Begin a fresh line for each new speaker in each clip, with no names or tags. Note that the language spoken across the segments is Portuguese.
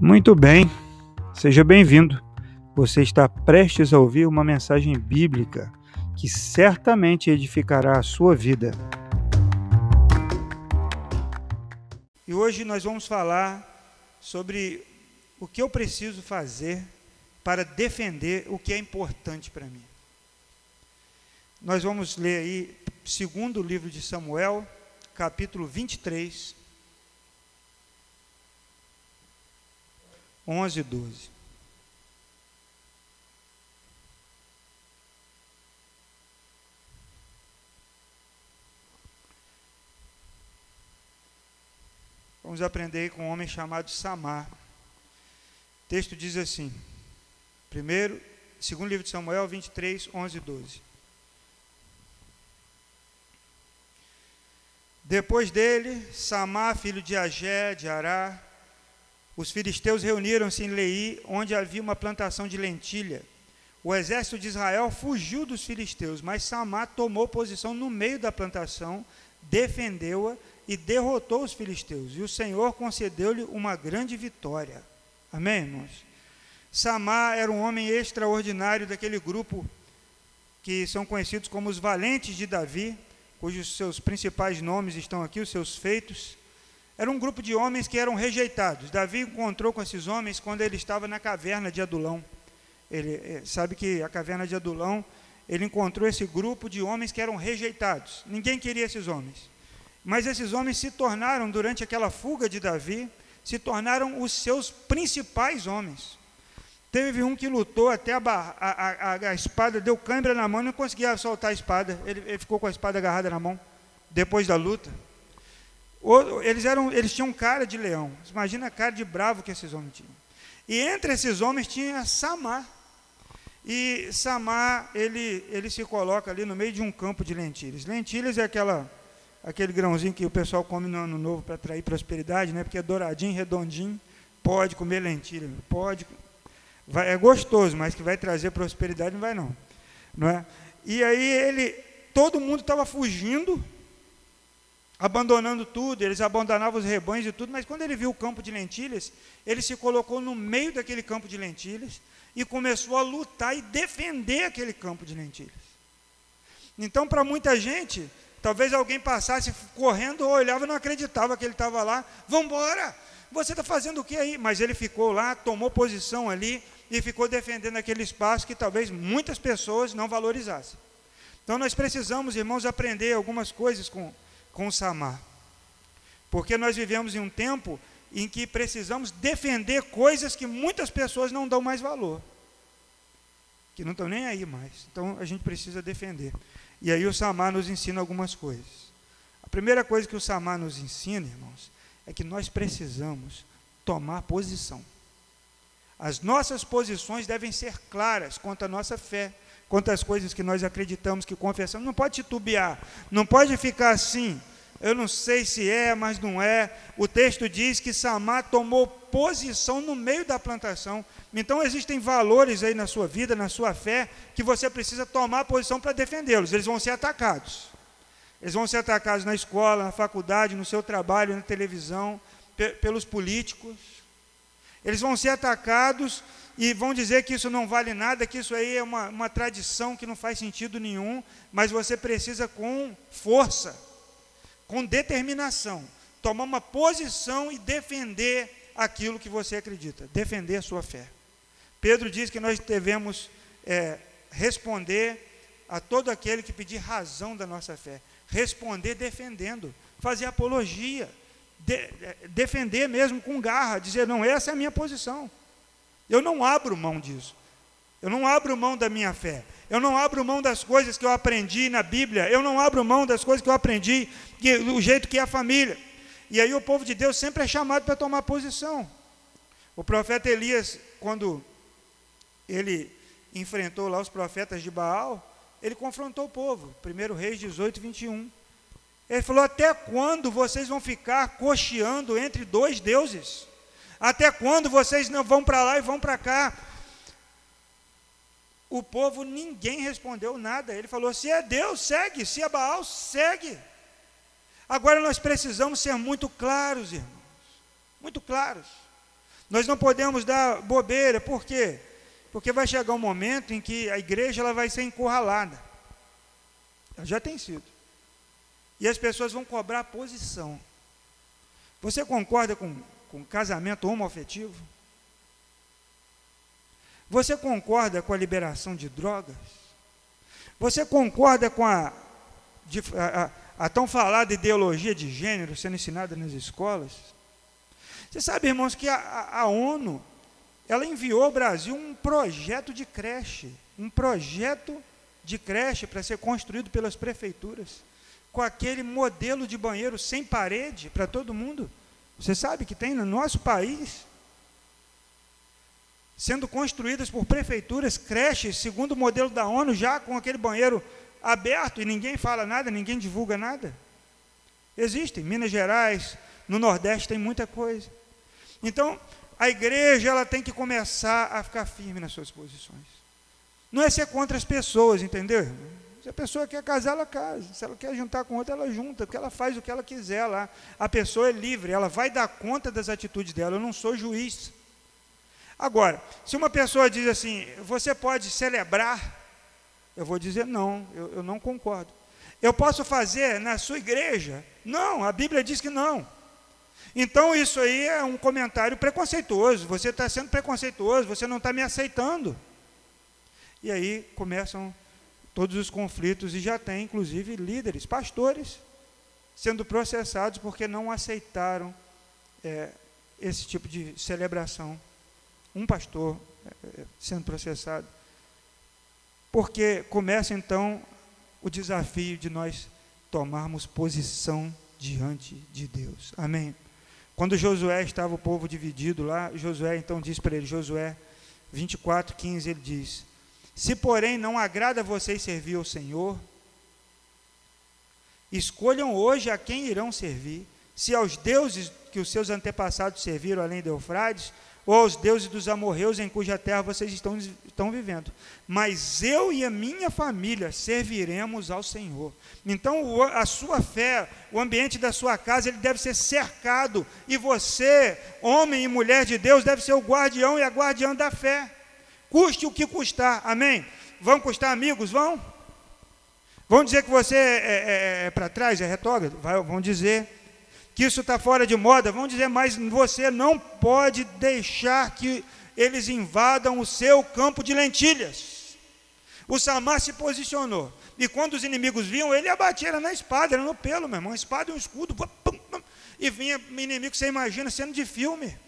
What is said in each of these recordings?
Muito bem, seja bem-vindo. Você está prestes a ouvir uma mensagem bíblica que certamente edificará a sua vida. E hoje nós vamos falar sobre o que eu preciso fazer para defender o que é importante para mim. Nós vamos ler aí, segundo livro de Samuel, capítulo 23, 11 e 12. Vamos aprender com um homem chamado Samar. O texto diz assim: primeiro, segundo livro de Samuel 23, 11 e 12. Depois dele, Samar, filho de Agé, de Ará, os filisteus reuniram-se em Lei, onde havia uma plantação de lentilha. O exército de Israel fugiu dos filisteus, mas Samá tomou posição no meio da plantação, defendeu-a e derrotou os filisteus. E o Senhor concedeu-lhe uma grande vitória. Amém, irmãos? Samá era um homem extraordinário daquele grupo que são conhecidos como os valentes de Davi, cujos seus principais nomes estão aqui, os seus feitos. Era um grupo de homens que eram rejeitados. Davi encontrou com esses homens quando ele estava na caverna de Adulão. Ele eh, sabe que a caverna de Adulão, ele encontrou esse grupo de homens que eram rejeitados. Ninguém queria esses homens. Mas esses homens se tornaram, durante aquela fuga de Davi, se tornaram os seus principais homens. Teve um que lutou até a, a, a, a espada, deu câimbra na mão, não conseguia soltar a espada. Ele, ele ficou com a espada agarrada na mão, depois da luta. Eles, eram, eles tinham cara de leão. Imagina a cara de bravo que esses homens tinham. E entre esses homens tinha Samar. E Samar, ele, ele se coloca ali no meio de um campo de lentilhas. Lentilhas é aquela, aquele grãozinho que o pessoal come no ano novo para atrair prosperidade, né? porque é douradinho, redondinho. Pode comer lentilha, pode. Vai, é gostoso, mas que vai trazer prosperidade não vai não. não é? E aí ele, todo mundo estava fugindo abandonando tudo, eles abandonavam os rebanhos e tudo, mas quando ele viu o campo de lentilhas, ele se colocou no meio daquele campo de lentilhas e começou a lutar e defender aquele campo de lentilhas. Então, para muita gente, talvez alguém passasse correndo olhava e não acreditava que ele estava lá. Vamos embora! Você está fazendo o que aí? Mas ele ficou lá, tomou posição ali e ficou defendendo aquele espaço que talvez muitas pessoas não valorizassem. Então, nós precisamos, irmãos, aprender algumas coisas com com Samar. Porque nós vivemos em um tempo em que precisamos defender coisas que muitas pessoas não dão mais valor. Que não estão nem aí mais. Então a gente precisa defender. E aí o Samar nos ensina algumas coisas. A primeira coisa que o Samar nos ensina, irmãos, é que nós precisamos tomar posição. As nossas posições devem ser claras quanto à nossa fé, quanto às coisas que nós acreditamos, que confessamos. Não pode titubear, não pode ficar assim. Eu não sei se é, mas não é. O texto diz que Samar tomou posição no meio da plantação. Então existem valores aí na sua vida, na sua fé, que você precisa tomar posição para defendê-los. Eles vão ser atacados. Eles vão ser atacados na escola, na faculdade, no seu trabalho, na televisão, pe pelos políticos. Eles vão ser atacados e vão dizer que isso não vale nada, que isso aí é uma, uma tradição que não faz sentido nenhum, mas você precisa com força, com determinação, tomar uma posição e defender aquilo que você acredita, defender a sua fé. Pedro diz que nós devemos é, responder a todo aquele que pedir razão da nossa fé, responder defendendo, fazer apologia, de, é, defender mesmo com garra, dizer, não, essa é a minha posição. Eu não abro mão disso. Eu não abro mão da minha fé. Eu não abro mão das coisas que eu aprendi na Bíblia. Eu não abro mão das coisas que eu aprendi do jeito que é a família. E aí o povo de Deus sempre é chamado para tomar posição. O profeta Elias, quando ele enfrentou lá os profetas de Baal, ele confrontou o povo. 1 Reis 18, 21. Ele falou: Até quando vocês vão ficar cocheando entre dois deuses? Até quando vocês não vão para lá e vão para cá? O povo, ninguém respondeu nada. Ele falou: se é Deus, segue. Se é Baal, segue. Agora nós precisamos ser muito claros, irmãos. Muito claros. Nós não podemos dar bobeira, por quê? Porque vai chegar um momento em que a igreja ela vai ser encurralada. Ela já tem sido. E as pessoas vão cobrar posição. Você concorda com, com casamento homoafetivo? Você concorda com a liberação de drogas? Você concorda com a, a, a, tão falada ideologia de gênero sendo ensinada nas escolas? Você sabe, irmãos, que a, a ONU ela enviou ao Brasil um projeto de creche, um projeto de creche para ser construído pelas prefeituras, com aquele modelo de banheiro sem parede para todo mundo. Você sabe que tem no nosso país sendo construídas por prefeituras creches segundo o modelo da ONU, já com aquele banheiro aberto e ninguém fala nada, ninguém divulga nada. Existem, Minas Gerais, no Nordeste tem muita coisa. Então, a igreja ela tem que começar a ficar firme nas suas posições. Não é ser contra as pessoas, entendeu? Se a pessoa quer casar, ela casa. Se ela quer juntar com outra, ela junta, porque ela faz o que ela quiser lá. A pessoa é livre, ela vai dar conta das atitudes dela. Eu não sou juiz. Agora, se uma pessoa diz assim, você pode celebrar, eu vou dizer não, eu, eu não concordo. Eu posso fazer na sua igreja? Não, a Bíblia diz que não. Então isso aí é um comentário preconceituoso. Você está sendo preconceituoso, você não está me aceitando. E aí começam todos os conflitos, e já tem, inclusive, líderes, pastores, sendo processados porque não aceitaram é, esse tipo de celebração. Um pastor é, sendo processado. Porque começa então o desafio de nós tomarmos posição diante de Deus. Amém. Quando Josué estava o povo dividido lá, Josué então diz para ele, Josué 24, 15, ele diz: Se porém não agrada a vocês servir ao Senhor, escolham hoje a quem irão servir, se aos deuses que os seus antepassados serviram além de Eufrades, ou aos deuses dos amorreus em cuja terra vocês estão, estão vivendo. Mas eu e a minha família serviremos ao Senhor. Então, a sua fé, o ambiente da sua casa, ele deve ser cercado. E você, homem e mulher de Deus, deve ser o guardião e a guardiã da fé. Custe o que custar. Amém? Vão custar amigos? Vão? Vão dizer que você é, é, é, é para trás, é retrógrado? Vão dizer que isso está fora de moda, vão dizer, mas você não pode deixar que eles invadam o seu campo de lentilhas. O Samar se posicionou, e quando os inimigos vinham, ele abatia, era na espada, era no pelo, meu irmão, uma espada e um escudo, e vinha inimigo, você imagina, sendo de filme,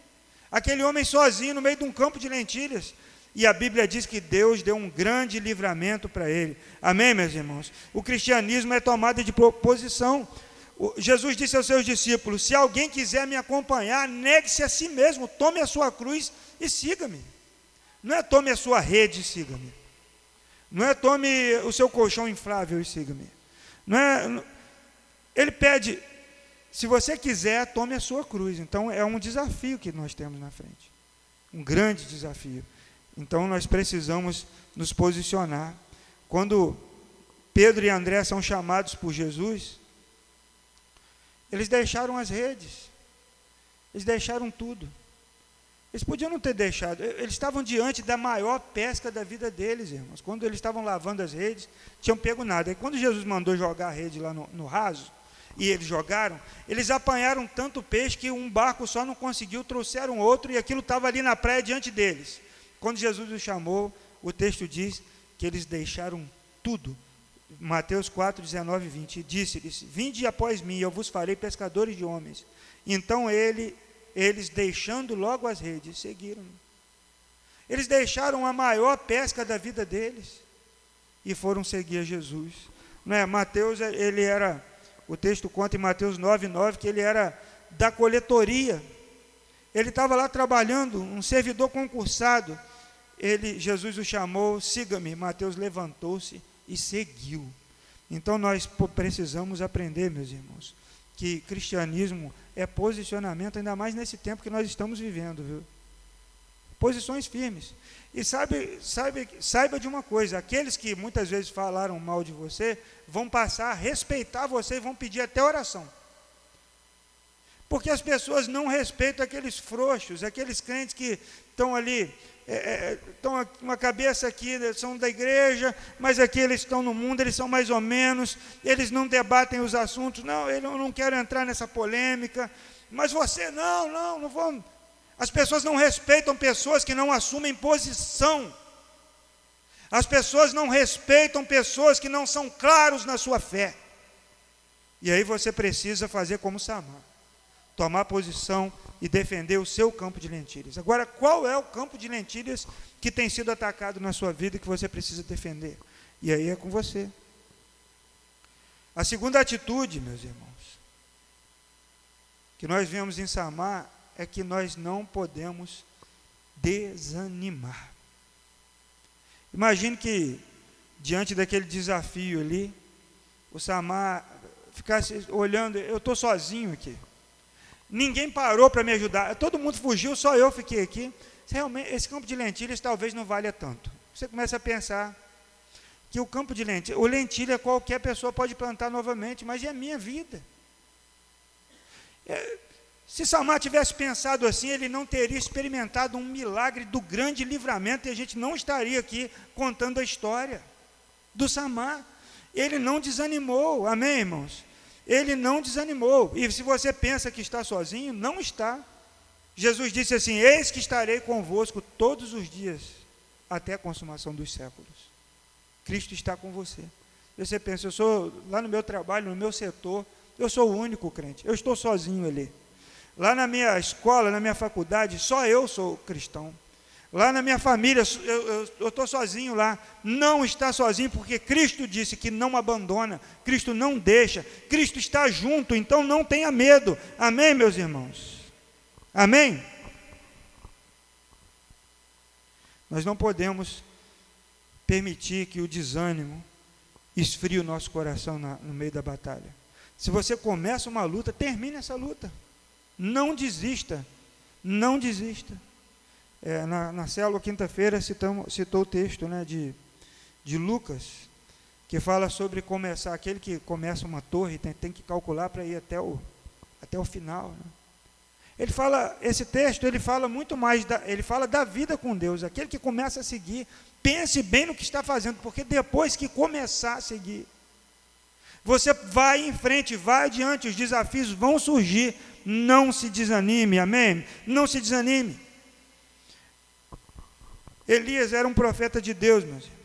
aquele homem sozinho no meio de um campo de lentilhas, e a Bíblia diz que Deus deu um grande livramento para ele. Amém, meus irmãos? O cristianismo é tomada de posição. Jesus disse aos seus discípulos: Se alguém quiser me acompanhar, negue-se a si mesmo, tome a sua cruz e siga-me. Não é tome a sua rede e siga-me. Não é tome o seu colchão inflável e siga-me. Não é. Ele pede, se você quiser, tome a sua cruz. Então é um desafio que nós temos na frente. Um grande desafio. Então nós precisamos nos posicionar. Quando Pedro e André são chamados por Jesus, eles deixaram as redes. Eles deixaram tudo. Eles podiam não ter deixado. Eles estavam diante da maior pesca da vida deles, irmãos. Quando eles estavam lavando as redes, tinham pego nada. E quando Jesus mandou jogar a rede lá no, no raso, e eles jogaram, eles apanharam tanto peixe que um barco só não conseguiu, trouxeram outro, e aquilo estava ali na praia diante deles. Quando Jesus os chamou, o texto diz que eles deixaram tudo Mateus 4, 19 e 20, disse-lhes, vinde após mim, eu vos farei pescadores de homens. Então ele, eles, deixando logo as redes, seguiram. Eles deixaram a maior pesca da vida deles e foram seguir a Jesus. Não é? Mateus, ele era, o texto conta em Mateus 9, 9, que ele era da coletoria. Ele estava lá trabalhando, um servidor concursado. Ele, Jesus o chamou, siga-me. Mateus levantou-se e seguiu. Então nós precisamos aprender, meus irmãos, que cristianismo é posicionamento, ainda mais nesse tempo que nós estamos vivendo, viu? Posições firmes. E sabe, sabe, saiba de uma coisa: aqueles que muitas vezes falaram mal de você vão passar a respeitar você e vão pedir até oração. Porque as pessoas não respeitam aqueles frouxos, aqueles crentes que estão ali, é, é, estão com uma cabeça aqui, são da igreja, mas aqui eles estão no mundo, eles são mais ou menos, eles não debatem os assuntos, não, eu não quero entrar nessa polêmica, mas você, não, não, não vou. As pessoas não respeitam pessoas que não assumem posição. As pessoas não respeitam pessoas que não são claros na sua fé. E aí você precisa fazer como Samar tomar posição e defender o seu campo de lentilhas. Agora, qual é o campo de lentilhas que tem sido atacado na sua vida e que você precisa defender? E aí é com você. A segunda atitude, meus irmãos, que nós vemos em Samar é que nós não podemos desanimar. Imagine que, diante daquele desafio ali, o Samar ficasse olhando, eu estou sozinho aqui. Ninguém parou para me ajudar. Todo mundo fugiu, só eu fiquei aqui. Realmente, esse campo de lentilhas talvez não valha tanto. Você começa a pensar que o campo de lentilha, o lentilha qualquer pessoa pode plantar novamente, mas é a minha vida. É, se Samar tivesse pensado assim, ele não teria experimentado um milagre do grande livramento e a gente não estaria aqui contando a história do Samar. Ele não desanimou, amém, irmãos? Ele não desanimou. E se você pensa que está sozinho, não está. Jesus disse assim: Eis que estarei convosco todos os dias, até a consumação dos séculos. Cristo está com você. Você pensa, eu sou lá no meu trabalho, no meu setor, eu sou o único crente, eu estou sozinho ali. Lá na minha escola, na minha faculdade, só eu sou cristão. Lá na minha família, eu estou sozinho lá. Não está sozinho, porque Cristo disse que não abandona, Cristo não deixa, Cristo está junto, então não tenha medo. Amém, meus irmãos? Amém? Nós não podemos permitir que o desânimo esfrie o nosso coração na, no meio da batalha. Se você começa uma luta, termine essa luta. Não desista. Não desista. É, na, na célula, quinta-feira, citou o texto né, de, de Lucas, que fala sobre começar, aquele que começa uma torre tem, tem que calcular para ir até o, até o final. Né? Ele fala, esse texto, ele fala muito mais, da, ele fala da vida com Deus, aquele que começa a seguir, pense bem no que está fazendo, porque depois que começar a seguir, você vai em frente, vai adiante, os desafios vão surgir, não se desanime, amém? Não se desanime. Elias era um profeta de Deus, meus irmãos.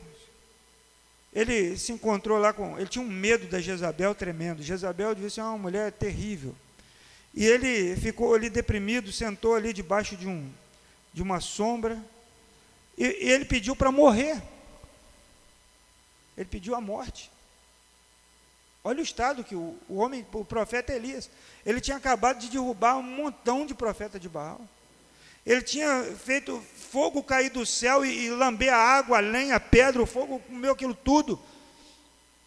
Ele se encontrou lá com. Ele tinha um medo da Jezabel tremendo. Jezabel devia ser uma mulher terrível. E ele ficou ali deprimido, sentou ali debaixo de, um, de uma sombra. E, e ele pediu para morrer. Ele pediu a morte. Olha o estado que o, o homem, o profeta Elias, ele tinha acabado de derrubar um montão de profeta de Baal. Ele tinha feito fogo cair do céu e, e lamber a água, a lenha, a pedra, o fogo comeu aquilo tudo.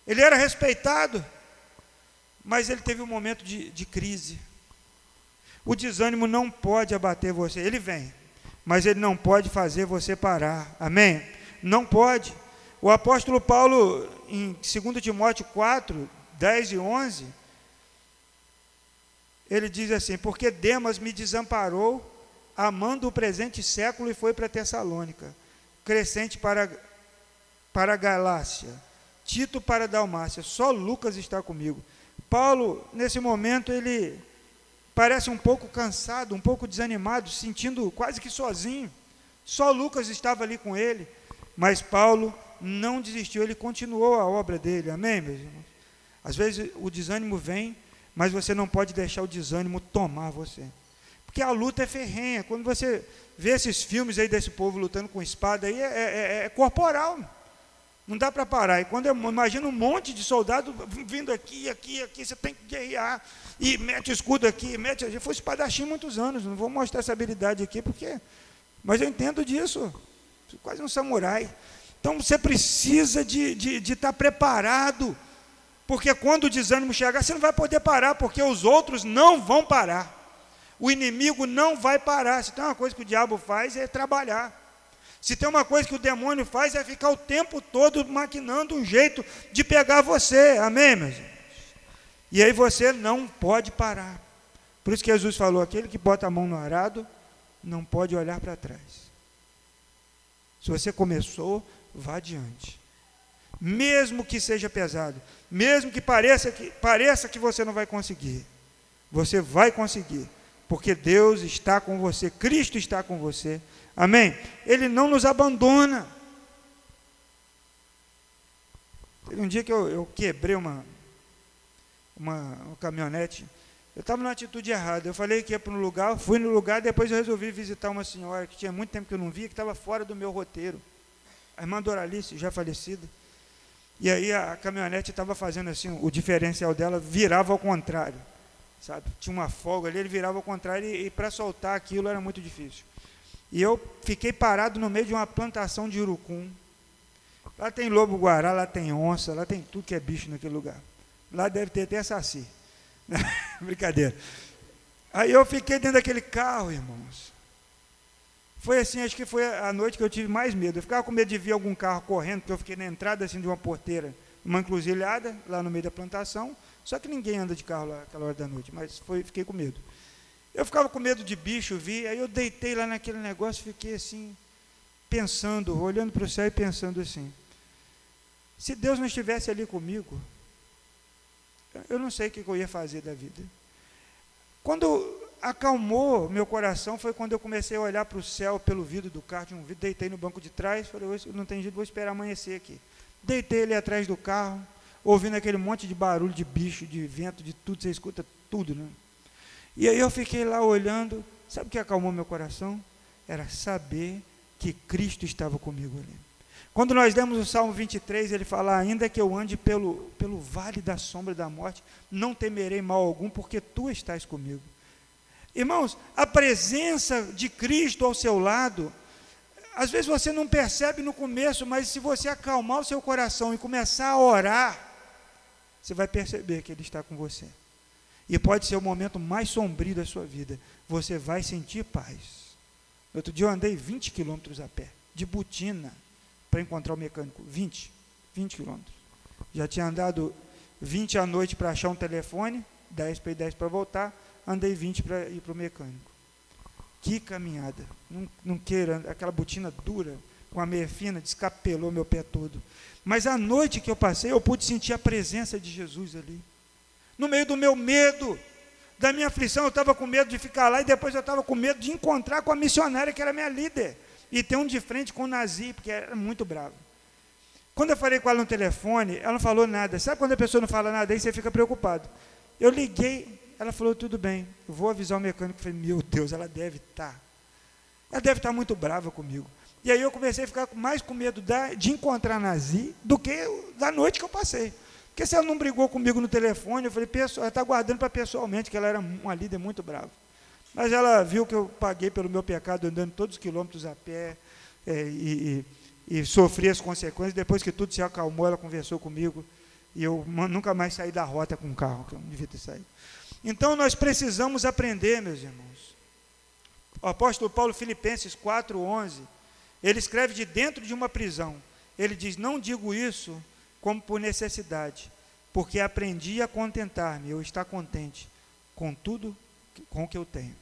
Ele era respeitado, mas ele teve um momento de, de crise. O desânimo não pode abater você, ele vem, mas ele não pode fazer você parar. Amém? Não pode. O apóstolo Paulo, em 2 Timóteo 4, 10 e 11, ele diz assim: Porque Demas me desamparou amando o presente século e foi para Tessalônica, Crescente para, para Galácia, Tito para Dalmácia, só Lucas está comigo. Paulo, nesse momento, ele parece um pouco cansado, um pouco desanimado, sentindo quase que sozinho. Só Lucas estava ali com ele, mas Paulo não desistiu, ele continuou a obra dele, amém, meus irmãos? Às vezes o desânimo vem, mas você não pode deixar o desânimo tomar você. Porque a luta é ferrenha. Quando você vê esses filmes aí desse povo lutando com espada, aí é, é, é, é corporal. Não dá para parar. E quando eu imagino um monte de soldado vindo aqui, aqui, aqui, você tem que guerrear. E mete o escudo aqui, mete. Eu fui espadachim muitos anos, não vou mostrar essa habilidade aqui, porque. Mas eu entendo disso. Quase um samurai. Então você precisa de estar de, de tá preparado. Porque quando o desânimo chegar, você não vai poder parar, porque os outros não vão parar. O inimigo não vai parar. Se tem uma coisa que o diabo faz é trabalhar. Se tem uma coisa que o demônio faz é ficar o tempo todo maquinando um jeito de pegar você. Amém, meus irmãos? E aí você não pode parar. Por isso que Jesus falou: aquele que bota a mão no arado não pode olhar para trás. Se você começou, vá adiante. Mesmo que seja pesado, mesmo que pareça que, pareça que você não vai conseguir, você vai conseguir, porque Deus está com você, Cristo está com você. Amém? Ele não nos abandona. Teve um dia que eu, eu quebrei uma, uma, uma caminhonete. Eu estava numa atitude errada. Eu falei que ia para um lugar, fui no lugar, depois eu resolvi visitar uma senhora que tinha muito tempo que eu não via, que estava fora do meu roteiro. A irmã Doralice, já falecida. E aí a caminhonete estava fazendo assim, o diferencial dela virava ao contrário. Sabe? Tinha uma folga ali, ele virava ao contrário e, e para soltar aquilo era muito difícil. E eu fiquei parado no meio de uma plantação de urucum. Lá tem lobo-guará, lá tem onça, lá tem tudo que é bicho naquele lugar. Lá deve ter até saci. Brincadeira. Aí eu fiquei dentro daquele carro, irmãos. Foi assim, acho que foi a noite que eu tive mais medo. Eu ficava com medo de ver algum carro correndo, porque eu fiquei na entrada assim, de uma porteira, uma encruzilhada, lá no meio da plantação. Só que ninguém anda de carro lá aquela hora da noite, mas foi, fiquei com medo. Eu ficava com medo de bicho vi, aí eu deitei lá naquele negócio, fiquei assim, pensando, olhando para o céu e pensando assim: se Deus não estivesse ali comigo, eu não sei o que eu ia fazer da vida. Quando acalmou meu coração foi quando eu comecei a olhar para o céu pelo vidro do carro, de um vidro, deitei no banco de trás, falei, não tem jeito, vou esperar amanhecer aqui. Deitei ali atrás do carro, ouvindo aquele monte de barulho de bicho, de vento, de tudo, você escuta tudo, né? E aí eu fiquei lá olhando, sabe o que acalmou meu coração? Era saber que Cristo estava comigo ali. Quando nós lemos o Salmo 23, ele fala: Ainda que eu ande pelo, pelo vale da sombra da morte, não temerei mal algum, porque tu estás comigo. Irmãos, a presença de Cristo ao seu lado, às vezes você não percebe no começo, mas se você acalmar o seu coração e começar a orar, você vai perceber que Ele está com você. E pode ser o momento mais sombrio da sua vida. Você vai sentir paz. Outro dia eu andei 20 quilômetros a pé, de botina, para encontrar o mecânico. 20. 20 quilômetros. Já tinha andado 20 à noite para achar um telefone, 10 para ir, 10 para voltar. Andei 20 para ir para o mecânico. Que caminhada. Não, não queira, aquela botina dura, com a meia fina, descapelou meu pé todo. Mas a noite que eu passei, eu pude sentir a presença de Jesus ali no meio do meu medo, da minha aflição, eu estava com medo de ficar lá e depois eu estava com medo de encontrar com a missionária que era minha líder e ter um de frente com o Nazi, porque era muito bravo. Quando eu falei com ela no telefone, ela não falou nada. Sabe quando a pessoa não fala nada, aí você fica preocupado. Eu liguei, ela falou, tudo bem, eu vou avisar o mecânico. Eu falei, meu Deus, ela deve estar. Tá. Ela deve estar tá muito brava comigo. E aí eu comecei a ficar mais com medo de encontrar a Nazi do que da noite que eu passei. Porque se ela não brigou comigo no telefone, eu falei, ela está guardando para pessoalmente, que ela era uma líder muito brava. Mas ela viu que eu paguei pelo meu pecado andando todos os quilômetros a pé é, e, e, e, sofri as consequências. Depois que tudo se acalmou, ela conversou comigo e eu nunca mais saí da rota com o carro, que eu não devia ter saído. Então nós precisamos aprender, meus irmãos. O apóstolo Paulo, Filipenses 4,11, ele escreve de dentro de uma prisão. Ele diz: Não digo isso como por necessidade, porque aprendi a contentar-me, eu estar contente com tudo com o que eu tenho.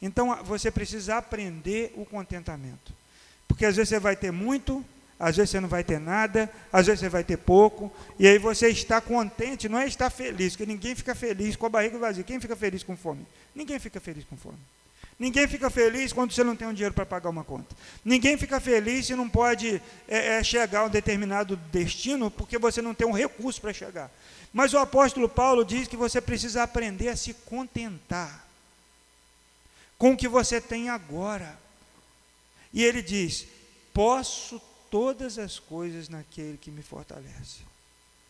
Então você precisa aprender o contentamento. Porque às vezes você vai ter muito, às vezes você não vai ter nada, às vezes você vai ter pouco, e aí você está contente, não é estar feliz, porque ninguém fica feliz com a barriga vazia. Quem fica feliz com fome? Ninguém fica feliz com fome. Ninguém fica feliz quando você não tem um dinheiro para pagar uma conta. Ninguém fica feliz se não pode é, é, chegar a um determinado destino porque você não tem um recurso para chegar. Mas o apóstolo Paulo diz que você precisa aprender a se contentar com o que você tem agora. E ele diz: Posso todas as coisas naquele que me fortalece.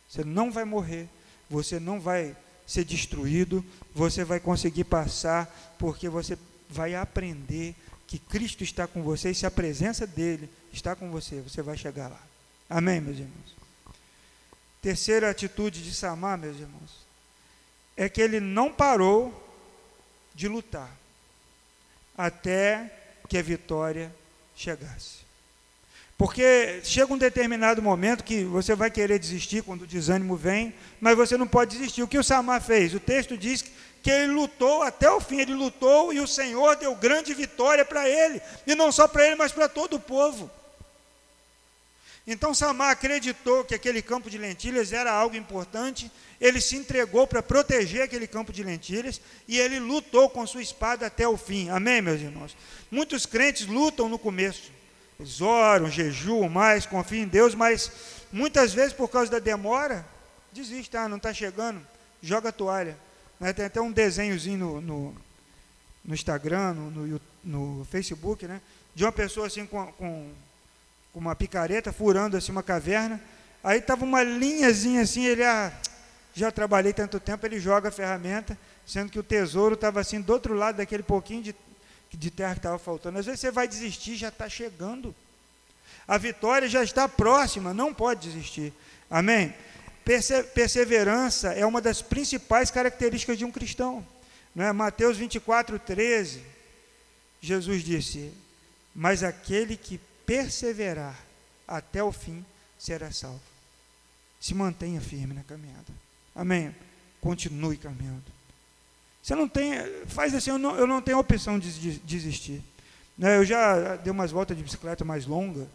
Você não vai morrer, você não vai ser destruído, você vai conseguir passar, porque você vai aprender que Cristo está com você e se a presença dele está com você, você vai chegar lá. Amém, meus irmãos? Terceira atitude de Samar, meus irmãos, é que ele não parou de lutar até que a vitória chegasse. Porque chega um determinado momento que você vai querer desistir quando o desânimo vem, mas você não pode desistir. O que o Samar fez? O texto diz que ele lutou até o fim, ele lutou e o Senhor deu grande vitória para ele, e não só para ele, mas para todo o povo. Então Samar acreditou que aquele campo de lentilhas era algo importante, ele se entregou para proteger aquele campo de lentilhas e ele lutou com sua espada até o fim. Amém, meus irmãos? Muitos crentes lutam no começo, eles oram, jejuam mais, confiam em Deus, mas muitas vezes por causa da demora, desiste, ah, não está chegando, joga a toalha. Né? Tem até um desenhozinho no, no, no Instagram, no, no, no, Facebook, né? de uma pessoa assim com, com com uma picareta, furando assim uma caverna. Aí estava uma linhazinha assim, ele, ah, já trabalhei tanto tempo, ele joga a ferramenta, sendo que o tesouro estava assim do outro lado daquele pouquinho de, de terra que estava faltando. Às vezes você vai desistir, já está chegando. A vitória já está próxima, não pode desistir. Amém? Perse perseverança é uma das principais características de um cristão. Não é? Mateus 24, 13, Jesus disse: Mas aquele que perseverar até o fim, será salvo. Se mantenha firme na caminhada. Amém? Continue caminhando. Você não tem, faz assim, eu não, eu não tenho opção de desistir. Né, eu já dei umas voltas de bicicleta mais longas.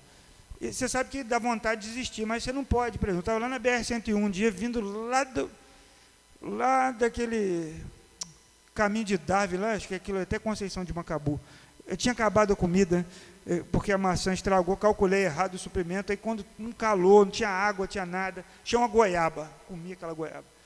E você sabe que dá vontade de desistir, mas você não pode. Por exemplo, eu estava lá na BR-101 um dia, vindo lá, do, lá daquele caminho de Darwin, lá, acho que aquilo é até Conceição de Macabu. Eu tinha acabado a comida, eh, porque a maçã estragou, calculei errado o suprimento, aí quando um calor, não tinha água, tinha nada, tinha uma goiaba, comi aquela goiaba.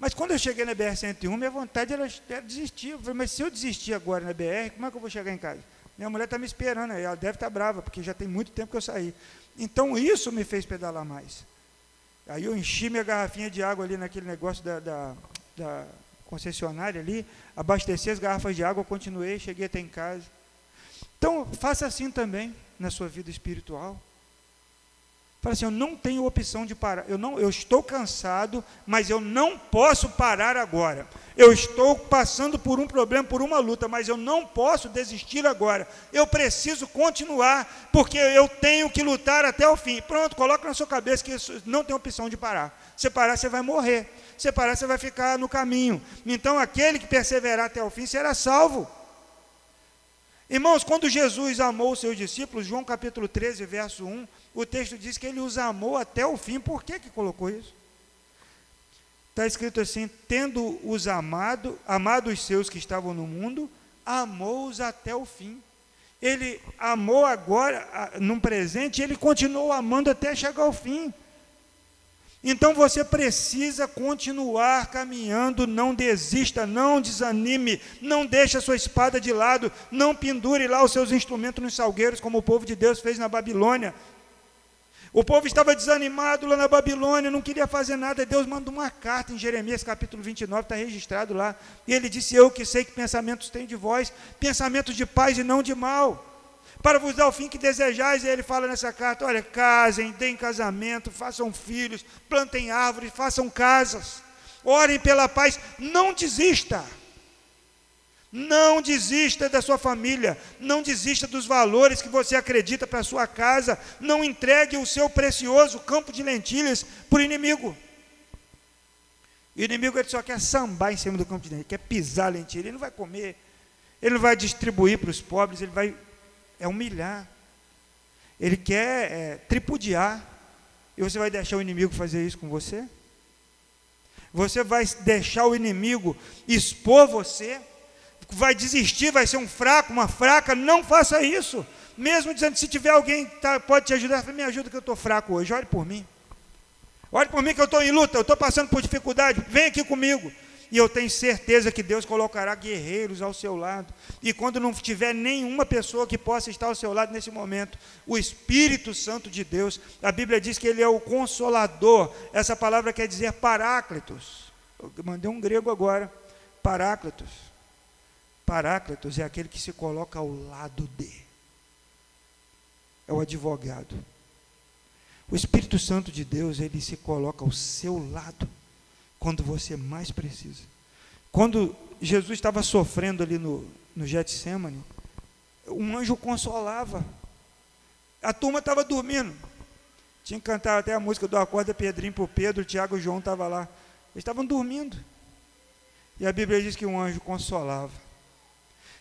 Mas quando eu cheguei na BR-101, minha vontade era, era desistir. Eu falei, mas se eu desistir agora na BR, como é que eu vou chegar em casa? Minha mulher está me esperando, ela deve estar tá brava, porque já tem muito tempo que eu saí. Então isso me fez pedalar mais. Aí eu enchi minha garrafinha de água ali naquele negócio da, da, da concessionária ali, abasteci as garrafas de água, continuei, cheguei até em casa. Então, faça assim também na sua vida espiritual. Fala assim, eu não tenho opção de parar. Eu não, eu estou cansado, mas eu não posso parar agora. Eu estou passando por um problema, por uma luta, mas eu não posso desistir agora. Eu preciso continuar, porque eu tenho que lutar até o fim. Pronto, coloca na sua cabeça que não tem opção de parar. Se parar, você vai morrer. Se parar, você vai ficar no caminho. Então, aquele que perseverar até o fim será salvo. Irmãos, quando Jesus amou os seus discípulos, João capítulo 13, verso 1, o texto diz que ele os amou até o fim. Por que, que colocou isso? Está escrito assim: tendo os amado, amado os seus que estavam no mundo, amou-os até o fim. Ele amou agora, num presente, e ele continuou amando até chegar ao fim. Então você precisa continuar caminhando, não desista, não desanime, não deixe a sua espada de lado, não pendure lá os seus instrumentos nos salgueiros, como o povo de Deus fez na Babilônia. O povo estava desanimado lá na Babilônia, não queria fazer nada. Deus manda uma carta em Jeremias capítulo 29, está registrado lá. E ele disse: Eu que sei que pensamentos tenho de vós, pensamentos de paz e não de mal para vos dar o fim que desejais. E ele fala nessa carta: olha, casem, deem casamento, façam filhos, plantem árvores, façam casas, orem pela paz, não desista. Não desista da sua família, não desista dos valores que você acredita para a sua casa, não entregue o seu precioso campo de lentilhas para o inimigo. O inimigo ele só quer sambar em cima do campo de lentilhas, quer pisar a lentilha, ele não vai comer, ele não vai distribuir para os pobres, ele vai é humilhar. Ele quer é, tripudiar. E você vai deixar o inimigo fazer isso com você? Você vai deixar o inimigo expor você? Vai desistir, vai ser um fraco, uma fraca? Não faça isso. Mesmo dizendo, se tiver alguém que tá, pode te ajudar, me ajuda que eu estou fraco hoje, ore por mim. Ore por mim que eu estou em luta, eu estou passando por dificuldade, vem aqui comigo. E eu tenho certeza que Deus colocará guerreiros ao seu lado. E quando não tiver nenhuma pessoa que possa estar ao seu lado nesse momento, o Espírito Santo de Deus, a Bíblia diz que ele é o consolador. Essa palavra quer dizer paráclitos. Eu mandei um grego agora. Paráclitos. Paráclitos é aquele que se coloca ao lado de. É o advogado. O Espírito Santo de Deus, ele se coloca ao seu lado quando você mais precisa. Quando Jesus estava sofrendo ali no, no Getsemane, um anjo consolava. A turma estava dormindo. Tinha que cantar até a música do Acorda Pedrinho para o Pedro, Tiago e João estavam lá. Eles estavam dormindo. E a Bíblia diz que um anjo consolava.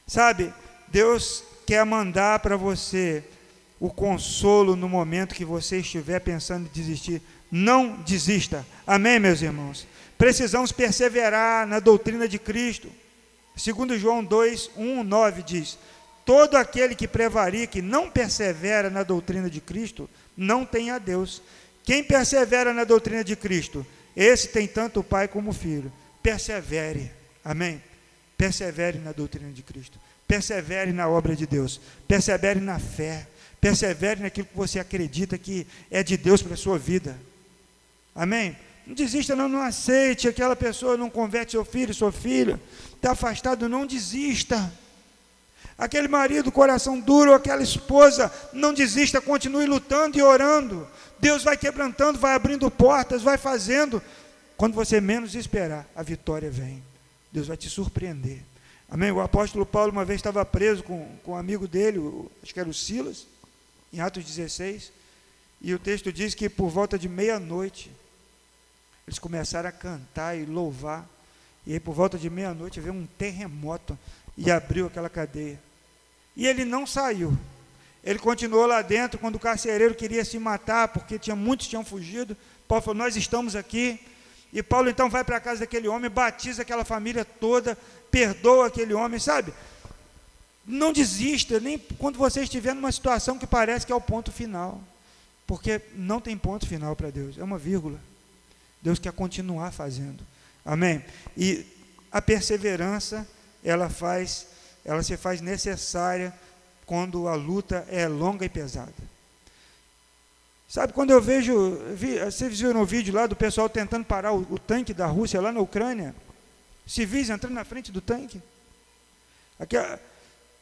Sabe, Deus quer mandar para você o consolo no momento que você estiver pensando em desistir. Não desista. Amém, meus irmãos? Precisamos perseverar na doutrina de Cristo. Segundo João 2, 1, 9 diz: Todo aquele que prevarica e não persevera na doutrina de Cristo, não tem a Deus. Quem persevera na doutrina de Cristo, esse tem tanto o Pai como o Filho. Persevere. Amém? Persevere na doutrina de Cristo. Persevere na obra de Deus. Persevere na fé. Persevere naquilo que você acredita que é de Deus para a sua vida. Amém? Não desista, não, não aceite. Aquela pessoa não converte seu filho, sua filha. Está afastado, não desista. Aquele marido, coração duro, aquela esposa, não desista, continue lutando e orando. Deus vai quebrantando, vai abrindo portas, vai fazendo. Quando você menos esperar, a vitória vem. Deus vai te surpreender. Amém? O apóstolo Paulo uma vez estava preso com, com um amigo dele, acho que era o Silas, em Atos 16, e o texto diz que por volta de meia-noite, eles começaram a cantar e louvar, e aí por volta de meia-noite veio um terremoto e abriu aquela cadeia. E ele não saiu. Ele continuou lá dentro quando o carcereiro queria se matar, porque tinha muitos tinham fugido. Paulo falou: Nós estamos aqui. E Paulo então vai para a casa daquele homem, batiza aquela família toda, perdoa aquele homem, sabe? Não desista, nem quando você estiver numa situação que parece que é o ponto final. Porque não tem ponto final para Deus, é uma vírgula. Deus quer continuar fazendo. Amém? E a perseverança, ela faz, ela se faz necessária quando a luta é longa e pesada. Sabe, quando eu vejo, vi, vocês viram o vídeo lá do pessoal tentando parar o, o tanque da Rússia lá na Ucrânia? civis entrando na frente do tanque. Aquilo,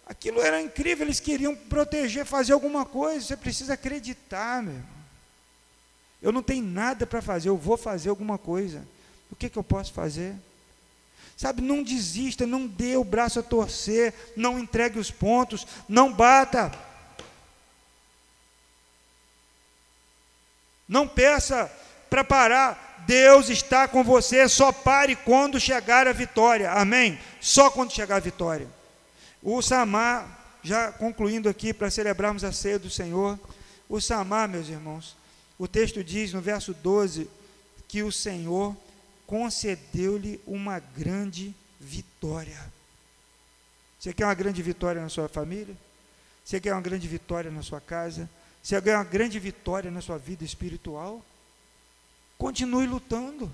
aquilo era incrível, eles queriam proteger, fazer alguma coisa. Você precisa acreditar, meu. Eu não tenho nada para fazer, eu vou fazer alguma coisa. O que, que eu posso fazer? Sabe, não desista, não dê o braço a torcer, não entregue os pontos, não bata. Não peça para parar. Deus está com você, só pare quando chegar a vitória. Amém? Só quando chegar a vitória. O Samar, já concluindo aqui para celebrarmos a ceia do Senhor, o Samar, meus irmãos, o texto diz no verso 12 que o Senhor concedeu-lhe uma grande vitória. Você quer uma grande vitória na sua família? Você quer uma grande vitória na sua casa? Você quer uma grande vitória na sua vida espiritual? Continue lutando.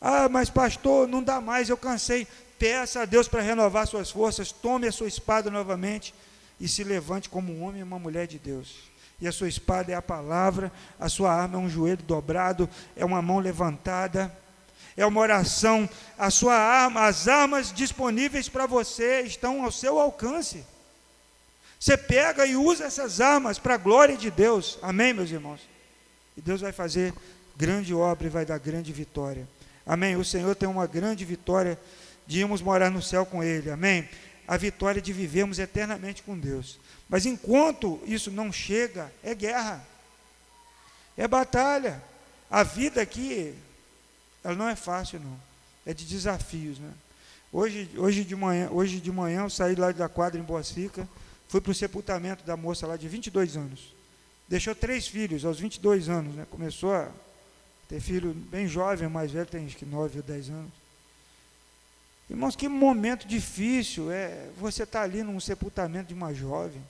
Ah, mas pastor, não dá mais, eu cansei. Peça a Deus para renovar suas forças, tome a sua espada novamente e se levante como um homem e uma mulher de Deus. E a sua espada é a palavra, a sua arma é um joelho dobrado, é uma mão levantada, é uma oração. A sua arma, as armas disponíveis para você estão ao seu alcance. Você pega e usa essas armas para a glória de Deus. Amém, meus irmãos? E Deus vai fazer grande obra e vai dar grande vitória. Amém. O Senhor tem uma grande vitória de irmos morar no céu com Ele. Amém. A vitória de vivermos eternamente com Deus. Mas enquanto isso não chega, é guerra, é batalha. A vida aqui, ela não é fácil, não. É de desafios, né? Hoje, hoje, de manhã, hoje de manhã eu saí lá da quadra em Boa Seca, fui para o sepultamento da moça lá de 22 anos. Deixou três filhos aos 22 anos, né? Começou a ter filho bem jovem, mais velho, tem acho que 9 ou 10 anos. Irmãos, que momento difícil é você estar tá ali num sepultamento de uma jovem.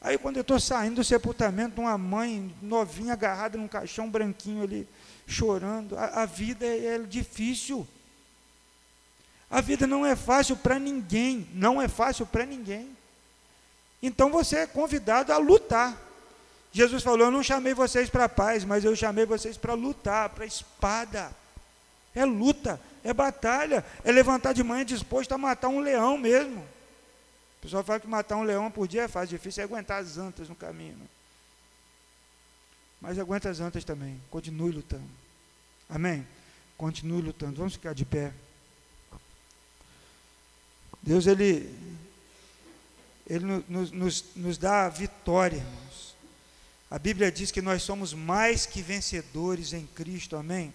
Aí quando eu estou saindo do sepultamento, uma mãe novinha agarrada num caixão branquinho ali, chorando. A, a vida é, é difícil. A vida não é fácil para ninguém. Não é fácil para ninguém. Então você é convidado a lutar. Jesus falou: Eu não chamei vocês para paz, mas eu chamei vocês para lutar, para espada. É luta, é batalha, é levantar de manhã disposto a matar um leão mesmo. O pessoal fala que matar um leão por dia é fácil, difícil é aguentar as antas no caminho. Né? Mas aguenta as antas também, continue lutando. Amém? Continue lutando. Vamos ficar de pé. Deus, Ele, Ele nos, nos, nos dá a vitória, irmãos. A Bíblia diz que nós somos mais que vencedores em Cristo, amém?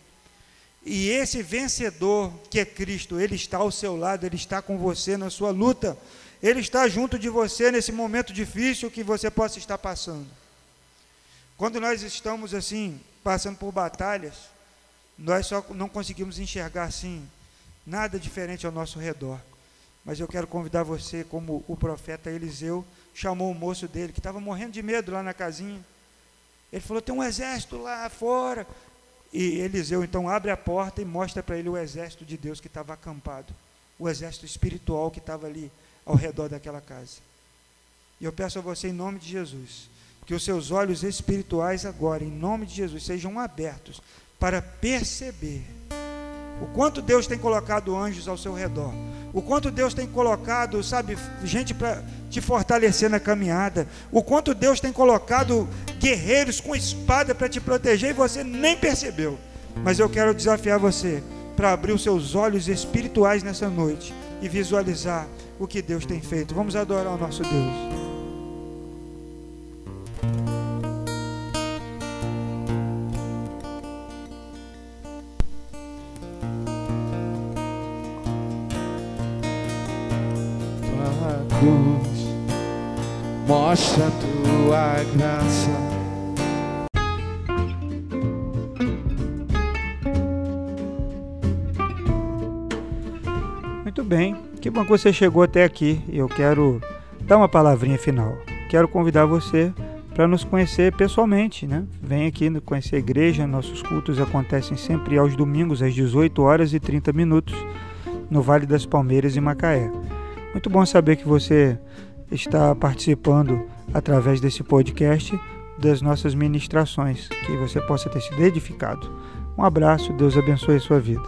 E esse vencedor, que é Cristo, ele está ao seu lado, ele está com você na sua luta. Ele está junto de você nesse momento difícil que você possa estar passando. Quando nós estamos assim, passando por batalhas, nós só não conseguimos enxergar assim nada diferente ao nosso redor. Mas eu quero convidar você, como o profeta Eliseu chamou o moço dele, que estava morrendo de medo lá na casinha. Ele falou: tem um exército lá fora. E Eliseu então abre a porta e mostra para ele o exército de Deus que estava acampado, o exército espiritual que estava ali ao redor daquela casa. E eu peço a você, em nome de Jesus, que os seus olhos espirituais agora, em nome de Jesus, sejam abertos para perceber o quanto Deus tem colocado anjos ao seu redor, o quanto Deus tem colocado, sabe, gente para te fortalecer na caminhada, o quanto Deus tem colocado guerreiros com espada para te proteger e você nem percebeu. Mas eu quero desafiar você para abrir os seus olhos espirituais nessa noite e visualizar o que Deus tem feito. Vamos adorar o nosso Deus.
Graça.
Muito bem, que bom que você chegou até aqui. Eu quero dar uma palavrinha final. Quero convidar você para nos conhecer pessoalmente, né? Vem aqui conhecer a igreja, nossos cultos acontecem sempre aos domingos às 18 horas e 30 minutos no Vale das Palmeiras em Macaé. Muito bom saber que você está participando através desse podcast das nossas ministrações, que você possa ter sido edificado. Um abraço, Deus abençoe a sua vida.